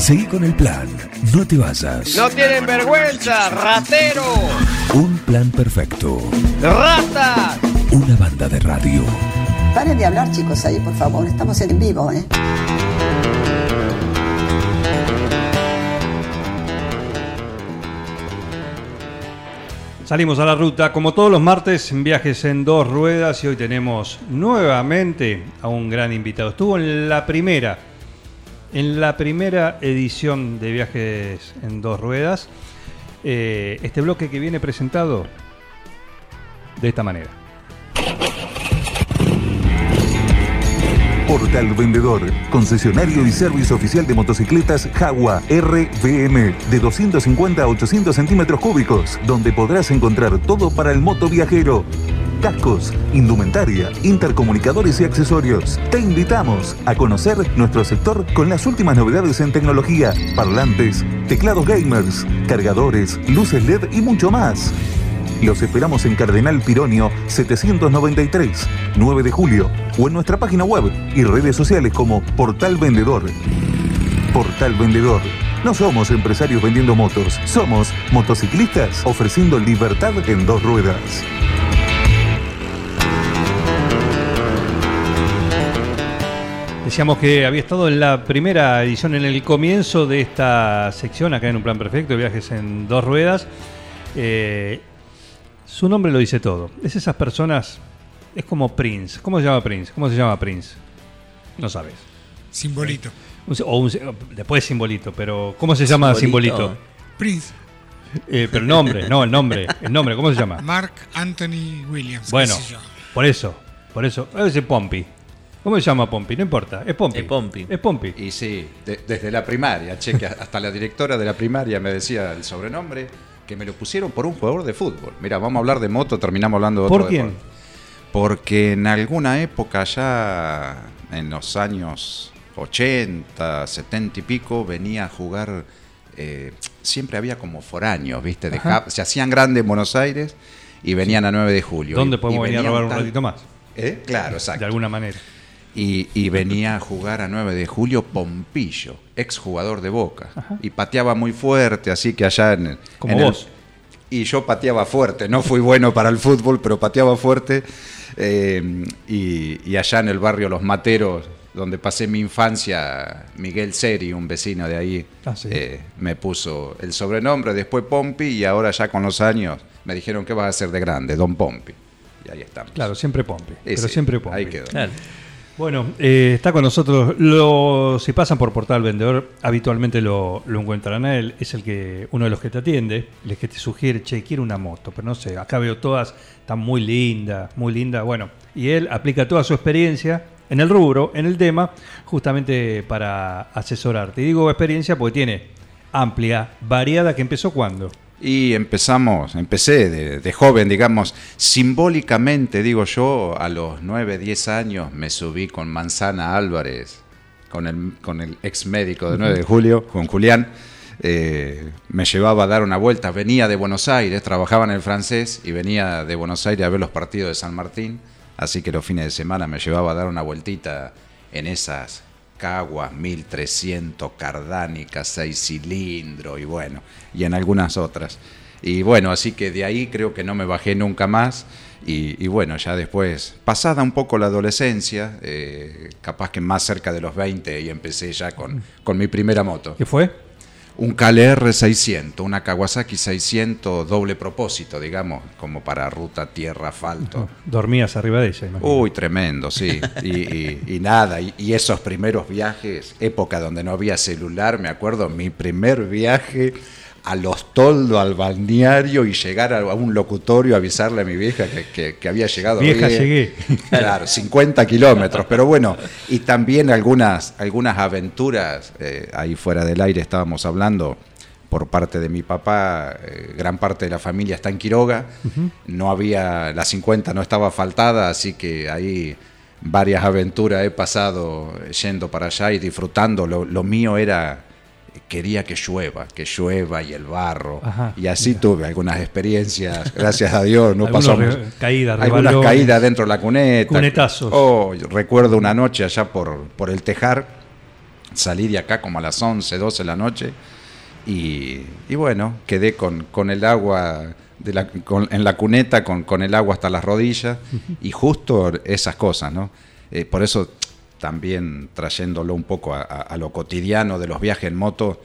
Seguí con el plan. No te vayas. No tienen vergüenza, ratero. Un plan perfecto. Rata. Una banda de radio. Paren de hablar, chicos, ahí, por favor. Estamos en vivo, ¿eh? Salimos a la ruta, como todos los martes, en viajes en dos ruedas y hoy tenemos nuevamente a un gran invitado. Estuvo en la primera, en la primera edición de viajes en dos ruedas. Eh, este bloque que viene presentado de esta manera. Portal Vendedor, concesionario y servicio oficial de motocicletas Jaguar RVM de 250 a 800 centímetros cúbicos, donde podrás encontrar todo para el moto viajero. Cascos, indumentaria, intercomunicadores y accesorios. Te invitamos a conocer nuestro sector con las últimas novedades en tecnología, parlantes, teclados gamers, cargadores, luces LED y mucho más. Los esperamos en Cardenal Pironio 793, 9 de julio, o en nuestra página web y redes sociales como Portal Vendedor. Portal Vendedor. No somos empresarios vendiendo motos, somos motociclistas ofreciendo libertad en dos ruedas. Decíamos que había estado en la primera edición, en el comienzo de esta sección, acá en un plan perfecto, viajes en dos ruedas. Eh, su nombre lo dice todo. Es esas personas, es como Prince. ¿Cómo se llama Prince? ¿Cómo se llama Prince? No sabes. Simbolito. Un- o un- después simbolito, pero ¿cómo se llama simbolito? Simbolito. Prince. Eh, pero el nombre, no, el nombre. El nombre, ¿cómo se llama? Mark Anthony Williams. qué Bueno, sé yo. por eso, por eso. Es el Pompi. ¿Cómo se llama Pompi? No importa, es Pompi. Es Pompi. Es Pompi. Y sí, de- desde la primaria, che, que hasta la directora de la primaria me decía el sobrenombre, que me lo pusieron por un jugador de fútbol. Mira, vamos a hablar de moto, terminamos hablando de ¿Por otro quién? deporte. Porque en alguna época ya, en los años 80, 70 y pico, venía a jugar, eh, siempre había como foráneos, ¿viste? De se hacían grandes en Buenos Aires y venían a 9 de julio. ¿Dónde Y- podemos y venir a robar un ratito más? ¿Eh? Claro, exacto. De alguna manera. Y, y venía a jugar a 9 de julio Pompillo, exjugador de Boca. Y pateaba muy fuerte, así que allá en, Como en el- vos. y yo pateaba fuerte, no fui bueno para el fútbol, pero pateaba fuerte. eh, y, y allá en el barrio Los Materos, donde pasé mi infancia, Miguel Seri, un vecino de ahí, Ah, sí. eh, me puso el sobrenombre, después Pompi, y ahora ya con los años me dijeron, ¿qué vas a hacer de grande? Don Pompi. Y ahí estamos. Claro, siempre Pompi. Pero siempre Pompi. Ahí quedó. Claro. Bueno, eh, está con nosotros. Lo, si pasan por Portal Vendedor, habitualmente lo, lo encuentran a él. Es el que uno de los que te atiende, el que te sugiere, che, quiero una moto. Pero no sé, acá veo todas, están muy lindas, muy lindas. Bueno, y él aplica toda su experiencia en el rubro, en el tema, justamente para asesorarte. Y digo experiencia porque tiene amplia, variada, que empezó cuando. Y empezamos, empecé de, de joven, digamos, simbólicamente, digo yo, a los 9, 10 años me subí con Manzana Álvarez, con el, con el ex médico de 9 de julio, con Julián. eh, me llevaba a dar una vuelta, venía de Buenos Aires, trabajaba en el francés y venía de Buenos Aires a ver los partidos de San Martín, así que los fines de semana me llevaba a dar una vueltita en esas Caguas 1300, Cardánica, 6 cilindros y bueno, y en algunas otras. Y bueno, así que de ahí creo que no me bajé nunca más. Y, y bueno, ya después, pasada un poco la adolescencia, eh, capaz que más cerca de los 20, y empecé ya con, con mi primera moto. ¿Qué fue? Un KLR 600, una Kawasaki 600 doble propósito, digamos, como para ruta, tierra, asfalto. Dormías arriba de ella, imagino. Uy, tremendo, sí. Y, y- y nada, y, y esos primeros viajes, época donde no había celular, me acuerdo, mi primer viaje a Los Toldos, al balneario, y llegar a, un locutorio avisarle a mi vieja que, que- que había llegado Vieja, bien. llegué. Claro, 50 kilómetros, pero bueno, y también algunas, algunas aventuras, eh, ahí fuera del aire estábamos hablando, por parte de mi papá, eh, gran parte de la familia está en Quiroga, no había, la 50 no estaba faltada, así que ahí varias aventuras he pasado yendo para allá y disfrutando, lo, lo mío era, quería que llueva, que llueva y el barro, Ajá, y así mira. tuve algunas experiencias, gracias a Dios, no pasamos re- caídas, algunas caídas dentro de la cuneta. Cunetazos. Oh, recuerdo una noche allá por, por el Tejar, salí de acá como a las 11, 12 de la noche y, y bueno, quedé con, con el agua de la- con- en la cuneta con, con el agua hasta las rodillas y justo esas cosas, ¿no? Eh, por eso también trayéndolo un poco a, a- a lo cotidiano de los viajes en moto,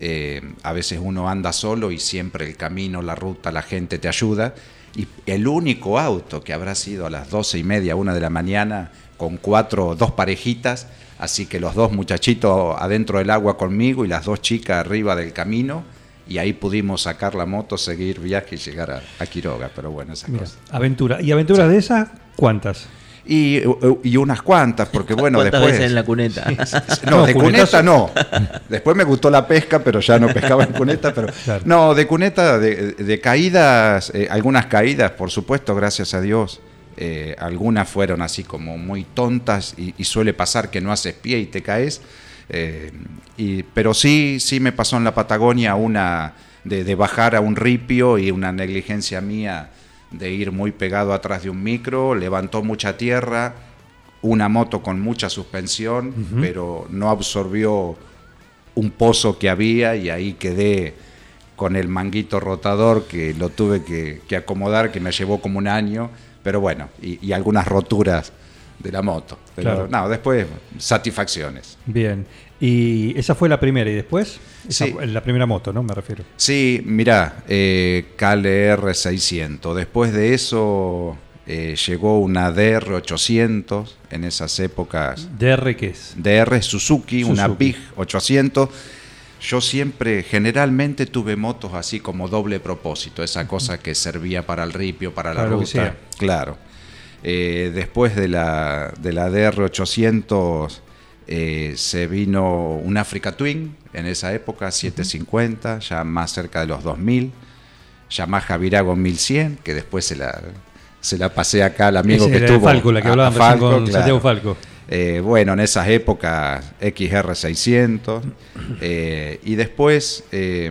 eh, a veces uno anda solo y siempre el camino, la ruta, la gente te ayuda. Y el único auto que habrá sido a las doce y media, una de la mañana, con cuatro, dos parejitas, así que los dos muchachitos adentro del agua conmigo y las dos chicas arriba del camino, y ahí pudimos sacar la moto, seguir viaje y llegar a, a Quiroga, pero bueno, esas Mira, cosas. aventura. ¿Y aventuras de esas? ¿Cuántas? Y, y unas cuantas, porque bueno, ¿Cuántas después... veces en la cuneta? No, No, de cuneta no. Después me gustó la pesca, pero ya no pescaba en cuneta. Pero Claro. no, de cuneta, de, de caídas, eh, algunas caídas, por supuesto, gracias a Dios. Eh, algunas fueron así como muy tontas y, y suele pasar que no haces pie y te caes. Eh, y, pero sí, sí me pasó en la Patagonia una de, de bajar a un ripio y una negligencia mía de ir muy pegado atrás de un micro, levantó mucha tierra, una moto con mucha suspensión, pero no absorbió un pozo que había y ahí quedé con el manguito rotador que lo tuve que, que acomodar, que me llevó como un año, pero bueno, y, y algunas roturas de la moto. Pero Claro. no, después satisfacciones. Bien. Y esa fue la primera. ¿Y después? Esa Sí. fue la primera moto, ¿no? Me refiero. Sí, mirá, eh, KLR 600. Después de eso eh, llegó una DR 800 en esas épocas. ¿DR qué es? DR Suzuki, una Suzuki. Big 800. Yo siempre, generalmente tuve motos así como doble propósito, esa cosa que servía para el ripio, para la ruta. Claro. Eh, después de la, de la DR 800 eh, se vino un Africa Twin en esa época, 750, ya más cerca de los 2000. Yamaha Virago 1100, que después se la, se la pasé acá al amigo Ese que estuvo. Falco, la que hablaban Falco, con claro. Santiago Falco. Eh, bueno, en esas épocas XR600 eh, y después eh,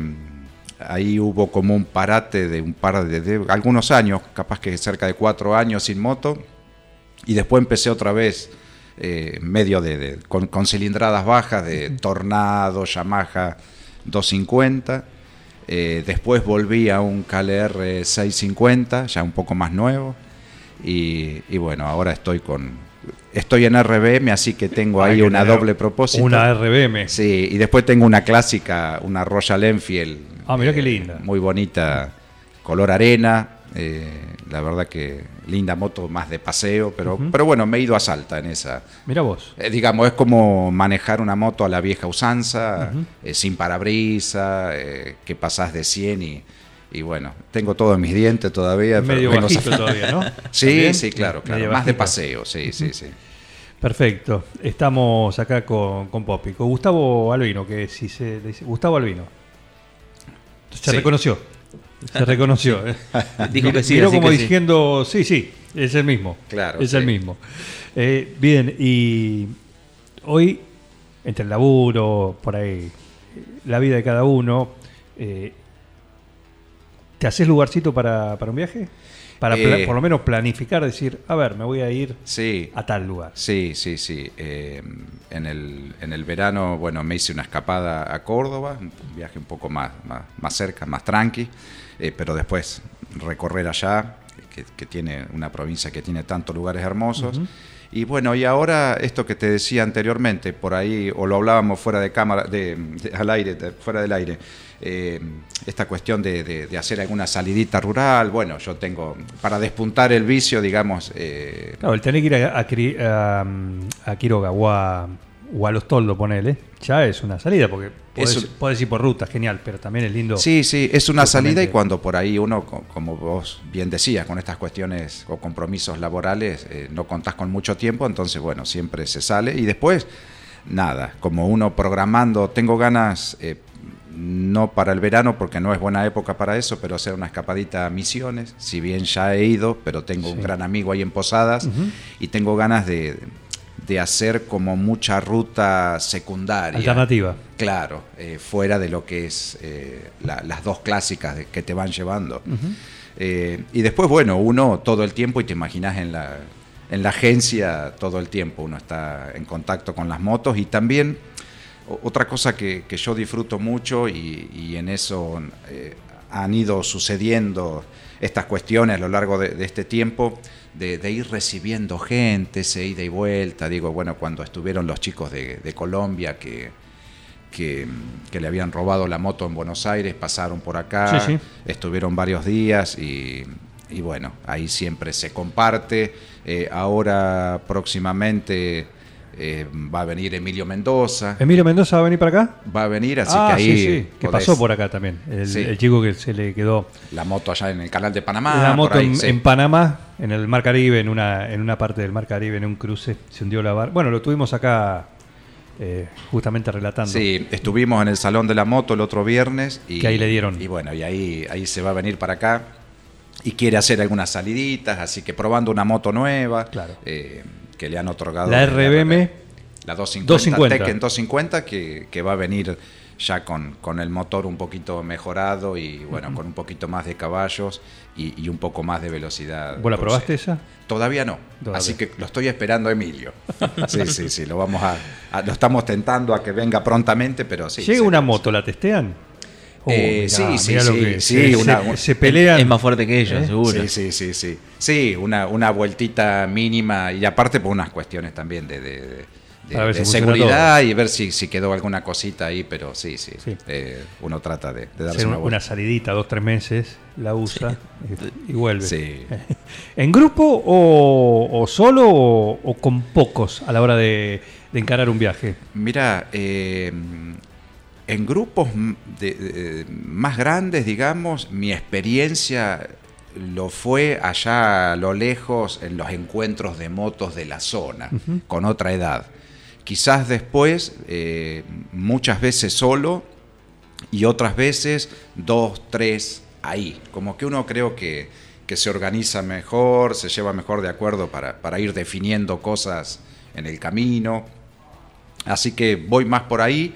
ahí hubo como un parate de un par de, de algunos años, capaz que cerca de cuatro años sin moto y después empecé otra vez eh, medio de, de- con, con cilindradas bajas de Tornado, Yamaha 250. Eh, después volví a un KLR 650, ya un poco más nuevo. Y, y bueno, ahora estoy con. Estoy en RBM, así que tengo ahí que una doble propósito. Una RBM. Sí, y después tengo una clásica, una Royal Enfield. eh, Ah, mirá qué linda. Muy bonita, color arena. Eh, la verdad que linda moto más de paseo, pero, pero bueno, me he ido a Salta en esa. Mira vos. Eh, digamos, es como manejar una moto a la vieja usanza, eh, sin parabrisa, eh, que pasás de 100 y, y bueno, tengo todo en mis dientes todavía. pero Medio vengo bajito todavía, ¿no? Sí, ¿También? sí, claro, claro. Medio Más de paseo, sí, sí, sí. Perfecto. Estamos acá con, con Popi. Con Gustavo Albino, que si se dice. Gustavo Albino. Se Sí. reconoció. Se reconoció. eh. Dijo que sí, Miró así como que sí. diciendo, sí, sí, es el mismo. Claro, Es sí. el mismo. Eh, bien, y hoy, entre el laburo, por ahí, la vida de cada uno, eh, ¿te haces lugarcito para, para un viaje? Para Eh. por lo menos planificar, decir, a ver, me voy a ir Sí, a tal lugar. Sí, sí, sí. Eh, en, el, en el verano, bueno, me hice una escapada a Córdoba, un viaje un poco más, más, más cerca, más tranqui, eh, pero después recorrer allá, que, que tiene una provincia que tiene tantos lugares hermosos. Y bueno, y ahora esto que te decía anteriormente, por ahí, o lo hablábamos fuera de cámara, de, al aire, de- fuera del aire, eh, esta cuestión de, hacer alguna salidita rural, bueno, yo tengo, para despuntar el vicio, digamos, eh, Claro, el tener que ir a, a, o a Los Toldos, ponele, ya es una salida, porque podés, podés ir por ruta, genial, pero también es lindo. Sí, sí, es una Justamente. salida y cuando por ahí uno, co- como vos bien decías, con estas cuestiones o compromisos laborales, eh, no contás con mucho tiempo, entonces bueno, siempre se sale y después, nada, como uno programando, tengo ganas, eh, no para el verano porque no es buena época para eso, pero hacer una escapadita a Misiones, si bien ya he ido, pero tengo un gran amigo ahí en Posadas y tengo ganas de, de hacer como mucha ruta secundaria. Alternativa. Claro, eh, fuera de lo que es eh, la- las dos clásicas de- que te van llevando. Eh, y después, bueno, uno todo el tiempo, y te imaginas en la, en la agencia todo el tiempo, uno está en contacto con las motos y también otra cosa que, que yo disfruto mucho y, y en eso han ido sucediendo estas cuestiones a lo largo de, de este tiempo, de, de ir recibiendo gente, ese ida y vuelta. Digo, bueno, cuando estuvieron los chicos de, de Colombia que, que, que le habían robado la moto en Buenos Aires, pasaron por acá, Sí, sí. estuvieron varios días y, y bueno, ahí siempre se comparte. Eh, ahora próximamente eh, va a venir Emilio Mendoza. ¿Emilio Mendoza va a venir para acá? Va a venir, así ah, que ahí sí, sí, que podés- pasó por acá también. El, Sí. el chico que se le quedó la moto allá en el canal de Panamá. la moto ahí, en, Panamá, en el Mar Caribe, en una, en una parte del Mar Caribe, en un cruce, se hundió la barca. Bueno, lo tuvimos acá eh, justamente relatando. Sí, estuvimos en el Salón de la Moto el otro viernes. Y, Que ahí le dieron. Y bueno, y ahí, ahí se va a venir para acá. Y quiere hacer algunas saliditas, así que probando una moto nueva. Claro. eh, que le han otorgado. La RBM. La 250, 250. Tekken 250, que, que va a venir ya con, con el motor un poquito mejorado y bueno, con un poquito más de caballos y, y un poco más de velocidad. ¿Vos la probaste esa? Todavía no. Todavía. Así que lo estoy esperando a Emilio. Sí, sí, sí, lo vamos a, a- lo estamos tentando a que venga prontamente, pero sí. Llega una moto, ¿la testean? Oh, Eh, mirá, sí, sí, lo sí, que- sí, se, una- se- pelean. Es más fuerte que ellos, ¿Eh? seguro. Sí, sí, sí, sí. Sí, una, una vueltita mínima y aparte por unas cuestiones también de, de- de- de- Para ver si de funciona seguridad y ver si, si quedó alguna cosita ahí, pero sí, sí. Sí. Eh, uno trata de, de darse hacer una una, vuelta. salidita, dos, tres meses, la usa y, y vuelve. Sí. ¿En grupo o, o solo o, o con pocos a la hora de, de encarar un viaje? Mira, eh, en grupos de- más grandes, digamos, mi experiencia lo fue allá a lo lejos en los encuentros de motos de la zona, con otra edad. Quizás después, eh, muchas veces solo y otras veces dos, tres, ahí. Como que uno creo que, que se organiza mejor, se lleva mejor de acuerdo para, para ir definiendo cosas en el camino. Así que voy más por ahí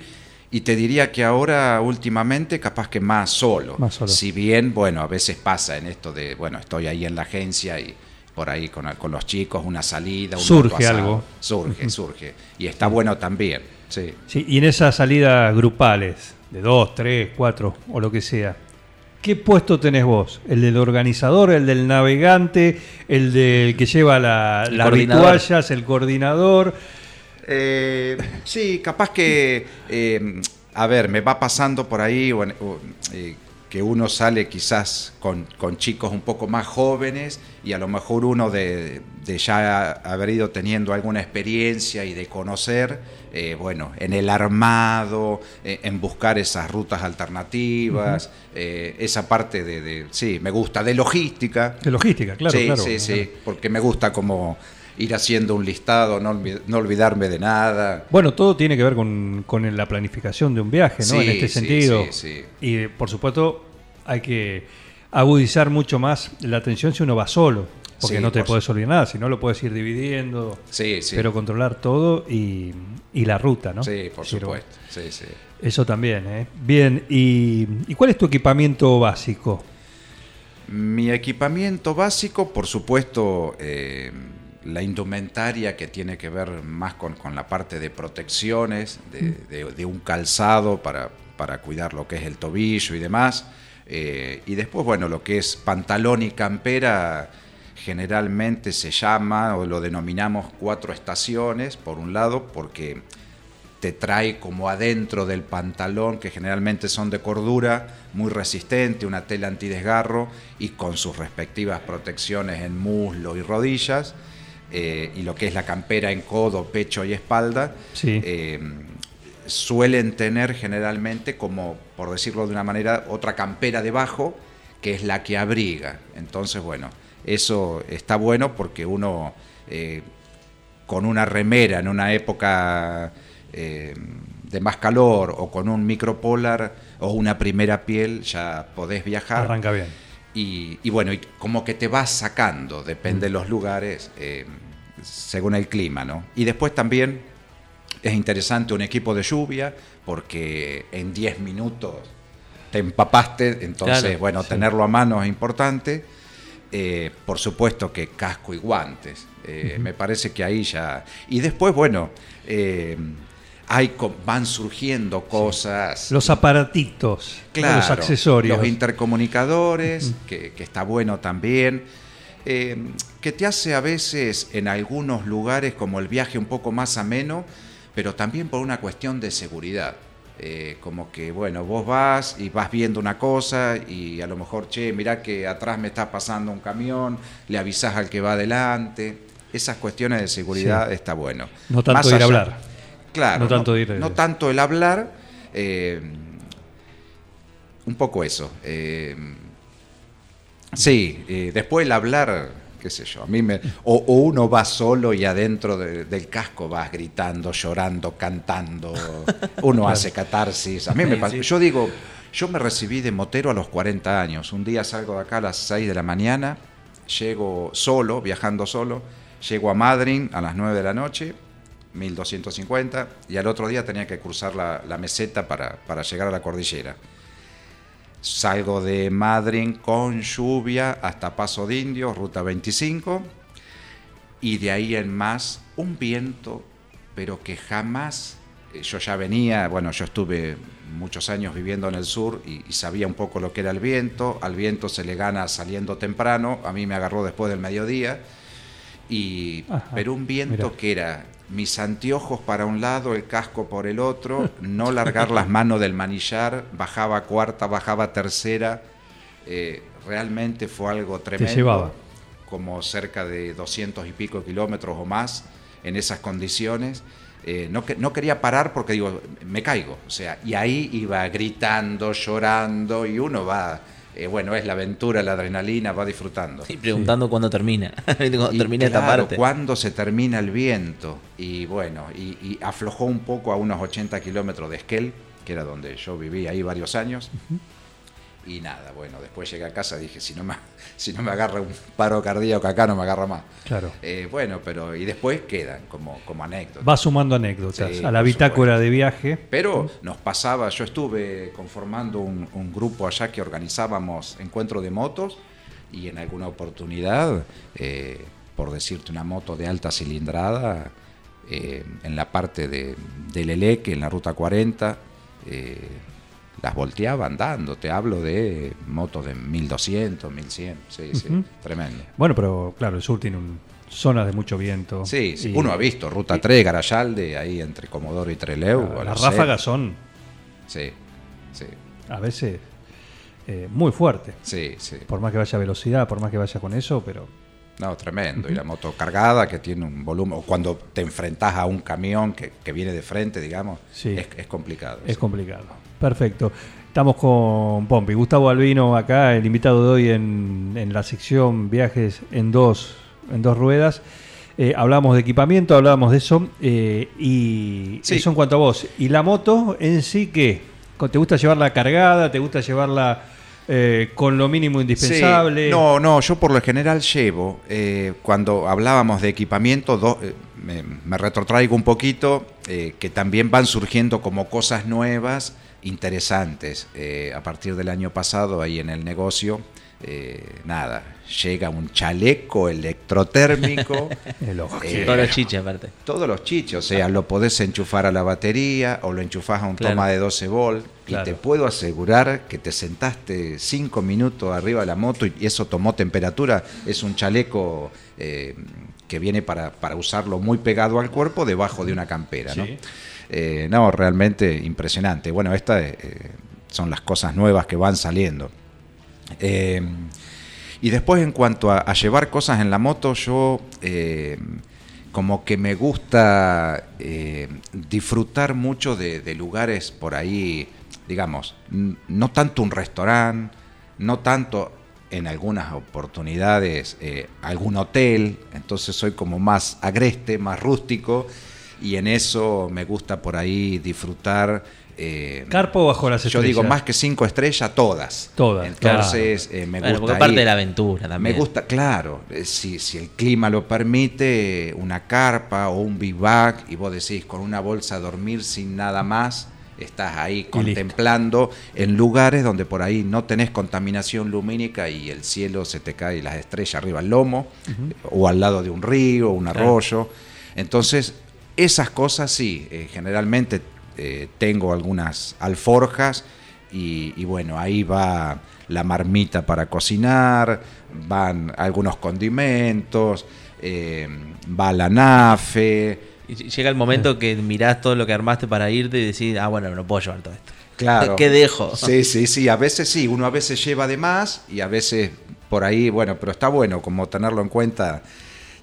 y te diría que ahora últimamente capaz que más solo. Más solo. Si bien, bueno, a veces pasa en esto de, bueno, estoy ahí en la agencia y por ahí con, con los chicos una salida, un Surge algo. Surge, surge. Y está bueno también, sí. Sí, y en esas salidas grupales, de dos, tres, cuatro o lo que sea, ¿qué puesto tenés vos? ¿El del organizador, el del navegante, el del que lleva la, las vituallas, el coordinador? Eh, sí, capaz que, eh, a ver, me va pasando por ahí o, eh, que uno sale quizás con, con chicos un poco más jóvenes y a lo mejor uno de, de ya haber ido teniendo alguna experiencia y de conocer, bueno, en el armado, en buscar esas rutas alternativas, esa parte de, de- sí, me gusta, de logística. De logística, claro, sí, claro. sí, sí, porque me gusta como ir haciendo un listado, no, no olvidarme de nada. Bueno, todo tiene que ver con, con la planificación de un viaje, ¿no? Sí, en este sentido. sí, sí. Y por supuesto, hay que agudizar mucho más la atención si uno va solo. Porque no te puedes olvidar nada, si no lo puedes ir dividiendo. Sí, sí. Pero controlar todo y, y la ruta, ¿no? Sí, por supuesto. Sí, sí. Eso también, ¿eh? Bien, y, ¿y cuál es tu equipamiento básico? Mi equipamiento básico, por supuesto, eh, la indumentaria que tiene que ver más con, con la parte de protecciones, de, de- de un calzado para, para cuidar lo que es el tobillo y demás. Eh, y después, bueno, lo que es pantalón y campera generalmente se llama o lo denominamos cuatro estaciones, por un lado, porque te trae como adentro del pantalón, que generalmente son de cordura, muy resistente, una tela antidesgarro y con sus respectivas protecciones en muslo y rodillas, eh, y lo que es la campera en codo, pecho y espalda, Sí. eh, suelen tener generalmente como, por decirlo de una manera, otra campera debajo, que es la que abriga. Entonces, bueno, eso está bueno porque uno eh, con una remera en una época eh, de más calor o con un micropolar o una primera piel ya podés viajar. Arranca bien. Y, y bueno, y como que te vas sacando, depende de los lugares, eh, según el clima, ¿no? Y después también es interesante un equipo de lluvia, porque en 10 minutos te empapaste, entonces, Claro, bueno, sí. tenerlo a mano es importante. Eh, por supuesto que casco y guantes, eh, me parece que ahí ya... Y después, bueno, hay, van surgiendo cosas. Los aparatitos, Claro, los accesorios. Los intercomunicadores, que, que está bueno también. eh, que te hace a veces en algunos lugares como el viaje un poco más ameno, pero también por una cuestión de seguridad. Eh, como que, bueno, vos vas y vas viendo una cosa y a lo mejor, che, mirá que atrás me está pasando un camión, le avisás al que va adelante. Esas cuestiones de seguridad Sí. está bueno. No tanto Más ir a hablar. Claro, No tanto no, ir- no tanto el hablar, eh, un poco eso. eh, sí, eh, después el hablar, qué sé yo, a mí me... O, o uno va solo y adentro de- del casco vas gritando, llorando, cantando, uno hace catarsis. A mí me pasa, yo digo, yo me recibí de motero a los 40 años, un día salgo de acá a las 6 de la mañana, llego solo, viajando solo, llego a Madrid a las 9 de la noche, 1250, y al otro día tenía que cruzar la, la meseta para, para llegar a la cordillera. Salgo de Madrid con lluvia hasta Paso de Indios, ruta 25, y de ahí en más un viento, pero que jamás, eh, yo ya venía, bueno, yo estuve muchos años viviendo en el sur y, y sabía un poco lo que era el viento, al viento se le gana saliendo temprano, a mí me agarró después del mediodía, y, Ajá, pero un viento que era mis anteojos para un lado, el casco por el otro, no largar las manos del manillar, bajaba cuarta, bajaba tercera, eh, realmente fue algo tremendo. llevaba. Como cerca de 200 y pico kilómetros o más en esas condiciones. Eh, no, no quería parar porque digo, me caigo. O sea, y ahí iba gritando, llorando, y uno va, eh, bueno, es la aventura, la adrenalina, va disfrutando. Y preguntando cuándo termina. cuando Y termina esta claro, parte. ¿Cuándo se termina el viento? Y bueno, y, y aflojó un poco a unos 80 kilómetros de Esquel, que era donde yo viví ahí varios años. Y nada, bueno, después llegué a casa dije, si no me, si no me agarra un paro cardíaco acá, no me agarra más. Claro. Eh, bueno, pero y después quedan como, como anécdotas. Va sumando anécdotas Sí, a la bitácora de viaje. Pero nos pasaba, yo estuve conformando un, un grupo allá que organizábamos encuentro de motos y en alguna oportunidad, eh, por decirte una moto de alta cilindrada, eh, en la parte de, del Eleque, en la ruta 40, eh, las volteaba andando. Te hablo de motos de 1200, 1100, sí, sí, tremendo. Bueno, pero claro, el sur tiene un, zonas de mucho viento. Sí, sí, Y- uno ha visto Ruta 3, Garayalde, ahí entre Comodoro y Treleu. Claro, las ráfagas son Sí, sí, a veces eh, muy fuertes. sí, sí. Por más que vaya a velocidad, por más que vaya con eso, pero No, tremendo. Y la moto cargada que tiene un volumen, o cuando te enfrentas a un camión que, que viene de frente, digamos, Sí. es, es complicado. es sí. complicado. Perfecto. Estamos con Pompi. Gustavo Albino acá, el invitado de hoy en, en la sección viajes en dos, en dos ruedas. Eh, hablábamos de equipamiento, hablábamos de eso. eh, y Sí. eso en cuanto a vos. ¿Y la moto en sí qué? ¿Te gusta llevarla cargada? ¿Te gusta llevarla eh, con lo mínimo indispensable? No, no, yo por lo general llevo, eh, cuando hablábamos de equipamiento, do- eh, me, me retrotraigo un poquito, eh, que también van surgiendo como cosas nuevas, interesantes. Eh, a partir del año pasado, ahí en el negocio, eh, nada, llega un chaleco electrotérmico. El ojo. eh, Todos los chiches, aparte. todos los chiches, o sea, lo podés enchufar a la batería o lo enchufás a un Claro. toma de 12 volt Claro. y te puedo asegurar que te sentaste 5 minutos arriba de la moto y eso tomó temperatura. Es un chaleco eh, que viene para, para usarlo muy pegado al cuerpo debajo de una campera, ¿no? Sí. Eh, no, realmente impresionante. Bueno, estas eh, son las cosas nuevas que van saliendo. Eh, y después en cuanto a, llevar cosas en la moto, yo eh, como que me gusta eh, disfrutar mucho de, lugares por ahí, digamos, no tanto un restaurante, no tanto en algunas oportunidades eh, algún hotel, entonces soy como más agreste, más rústico, y en eso me gusta por ahí disfrutar. Eh, ¿Carpo bajo las yo estrellas? digo más que cinco estrellas, todas. Todas, Entonces, eh, me Bueno, gusta. parte ir. de la aventura también. Me gusta, claro, eh, si, si el clima lo permite, una carpa o un bivac, y vos decís con una bolsa a dormir sin nada más, estás ahí contemplando en lugares donde por ahí no tenés contaminación lumínica y el cielo se te cae las estrellas arriba al lomo, o al lado de un río, un Claro. arroyo. Entonces, Esas cosas sí, eh, generalmente eh, tengo algunas alforjas y, y bueno, ahí va la marmita para cocinar, van algunos condimentos, eh, va la nafe. Y llega el momento que mirás todo lo que armaste para irte y decís, ah, bueno, no puedo llevar todo esto. Claro. ¿Qué dejo? Sí, sí, sí, a veces sí, uno a veces lleva de más y a veces por ahí, bueno, pero está bueno como tenerlo en cuenta.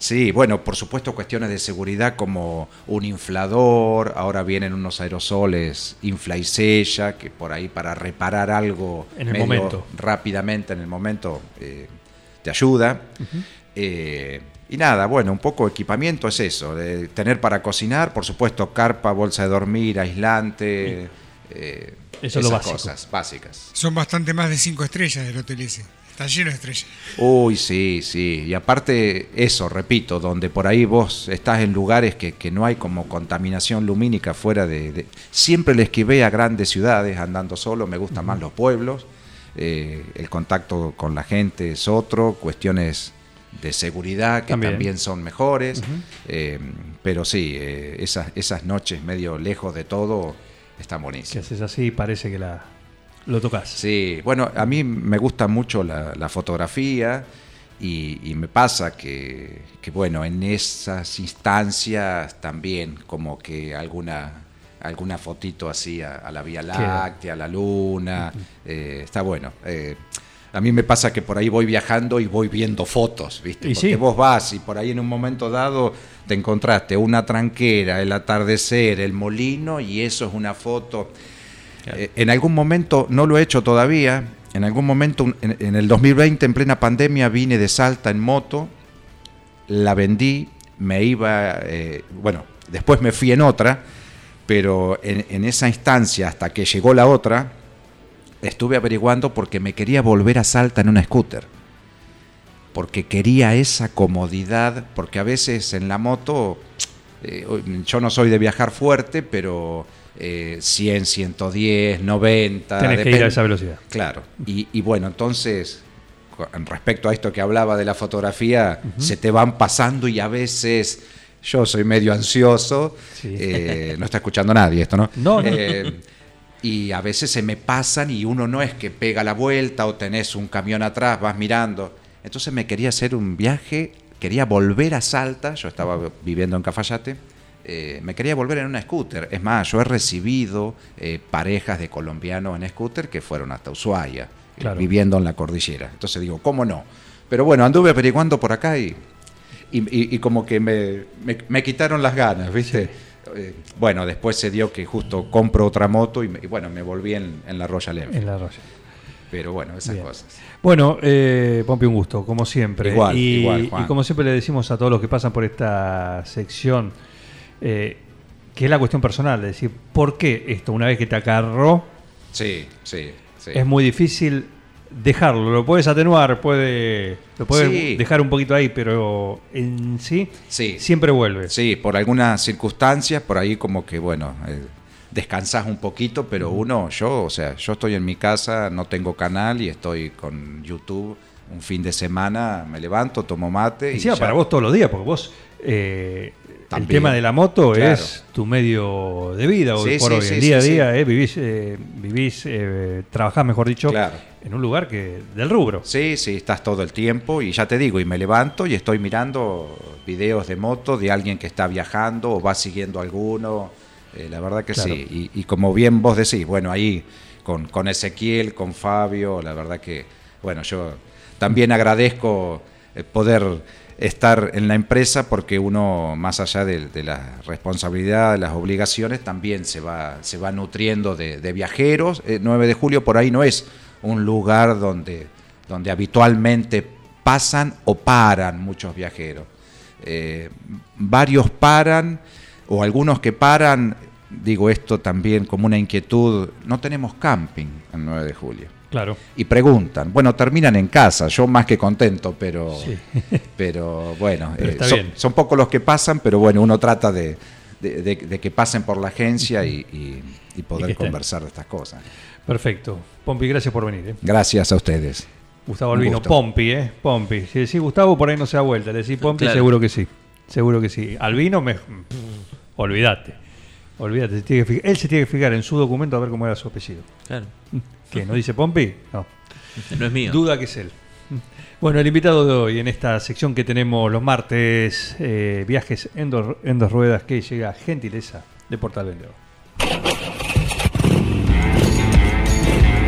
Sí, bueno, por supuesto cuestiones de seguridad como un inflador, ahora vienen unos aerosoles infla y sella, que por ahí para reparar algo En el medio momento. rápidamente en el momento eh, te ayuda. Eh, y nada, bueno, un poco equipamiento es eso, de tener para cocinar, por supuesto, carpa, bolsa de dormir, aislante, eh, Eso es lo esas básico. cosas básicas. Son bastante más de cinco estrellas del hotel ese. Está lleno de estrellas. Uy, sí, sí. Y aparte, eso, repito, donde por ahí vos estás en lugares que, que no hay como contaminación lumínica fuera de, de- Siempre le esquivé a grandes ciudades andando solo, me gustan más los pueblos. eh, el contacto con la gente es otro, cuestiones de seguridad que También. también, son mejores. eh, pero sí, eh, esas, esas noches medio lejos de todo están Que buenísimas. haces así parece que la lo tocas. Sí, bueno, a mí me gusta mucho la, la fotografía y, y me pasa que, que, bueno, en esas instancias también como que alguna, alguna fotito así a, a la Vía Láctea, a la Luna, eh, está bueno. Eh, a mí me pasa que por ahí voy viajando y voy viendo fotos, ¿viste? Y Porque sí. vos vas y por ahí en un momento dado te encontraste una tranquera, el atardecer, el molino y eso es una foto. Eh, en algún momento, no lo he hecho todavía, en algún momento, en, el 2020, en plena pandemia, vine de Salta en moto, la vendí, me iba, eh, bueno, después me fui en otra, pero en, en esa instancia, hasta que llegó la otra, estuve averiguando porque me quería volver a Salta en una scooter. Porque quería esa comodidad, porque a veces en la moto, eh, yo no soy de viajar fuerte, pero eh, 100, 110, 90. Tenés que ir a esa velocidad. Claro, y, y bueno, entonces, respecto a esto que hablaba de la fotografía, se te van pasando y a veces yo soy medio ansioso, Sí. eh, no está escuchando nadie esto, ¿no? No, no. Eh, y a veces se me pasan y uno no es que pega la vuelta o tenés un camión atrás, vas mirando. Entonces me quería hacer un viaje, quería volver a Salta, yo estaba viviendo en Cafayate, eh, me quería volver en una scooter. Es más, yo he recibido eh, parejas de colombianos en scooter que fueron hasta Ushuaia, eh, Claro. viviendo en la cordillera. Entonces digo, ¿cómo no? Pero bueno, anduve averiguando por acá y, y, y- y como que me, me- me quitaron las ganas, ¿viste? Eh, bueno, después se dio que justo compro otra moto y, me- bueno, me volví en, en la Royal Enfield. En la Roya. Pero bueno, esas Bien. cosas. Bueno, eh, Pompi, un gusto, como siempre. Igual, y, igual, Juan. y como siempre le decimos a todos los que pasan por esta sección, eh, que es la cuestión personal, de decir, ¿por qué esto, una vez que te agarró, Sí, sí, sí. es muy difícil dejarlo? Lo puedes atenuar, puede, lo puedes Sí. dejar un poquito ahí, pero en sí, Sí. siempre vuelve. Sí, por algunas circunstancias, por ahí como que, bueno, eh, descansás un poquito, pero uno, yo, o sea, yo estoy en mi casa, no tengo canal y estoy con YouTube un fin de semana, me levanto, tomo mate. y ya. para vos todos los días, porque vos eh, el tema de la moto Claro. es tu medio de vida hoy Sí, por sí, hoy. sí, el día a día eh, vivís, eh, vivís eh, trabajás, mejor dicho, Claro. en un lugar que del rubro. Sí, sí, estás todo el tiempo y ya te digo, y me levanto y estoy mirando videos de moto de alguien que está viajando o va siguiendo alguno. La verdad que Claro. sí. Y, y como bien vos decís, bueno, ahí con, con Ezequiel, con Fabio, la verdad que, bueno, yo también agradezco poder estar en la empresa porque uno, más allá de, la responsabilidad, de las obligaciones, también se va, se va nutriendo de, viajeros. Eh, 9 de julio por ahí no es un lugar donde, donde habitualmente pasan o paran muchos viajeros. Eh, varios paran, o algunos que paran, digo esto también como una inquietud, no tenemos camping el 9 de julio. Claro. Y preguntan, bueno, terminan en casa, yo más que contento, pero, Sí. pero bueno, Pero eh, está son, bien. son pocos los que pasan, pero bueno, uno trata de, de- de- de que pasen por la agencia y, y- y poder conversar de estas cosas. Perfecto. Pompi, gracias por venir. eh. Gracias a ustedes. Gustavo Albino. Pompi, ¿eh? Pompi. Si decís Gustavo, por ahí no se da vuelta. Le decís Pompi, Claro. seguro que sí. Seguro que sí. Albino, me... olvídate. Olvídate, tiene que él se tiene que fijar en su documento a ver cómo era su apellido. Claro. ¿Qué? ¿No dice Pompi? No. No es mío. Duda que es él. Bueno, el invitado de hoy en esta sección que tenemos los martes, eh, viajes en dos, en dos ruedas, que llega gentileza de Portal Vendedor.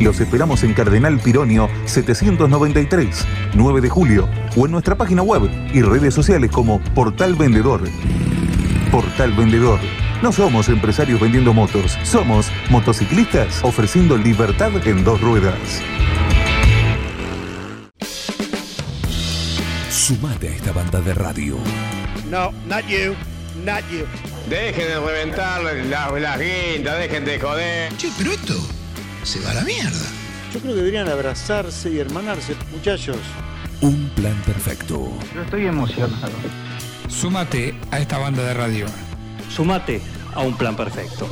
Los esperamos en Cardenal Pironio 793, 9 de julio, o en nuestra página web y redes sociales como Portal Vendedor. Portal Vendedor. No somos empresarios vendiendo motos, somos motociclistas ofreciendo libertad en dos ruedas. Sumate a esta banda de radio. No, not you, not you. Dejen de reventar las, las guindas, dejen de joder. Che, pero esto se va a la mierda. Yo creo que deberían abrazarse y hermanarse, muchachos. Un plan perfecto. Yo estoy emocionado. Súmate a esta banda de radio. Sumate a un plan perfecto.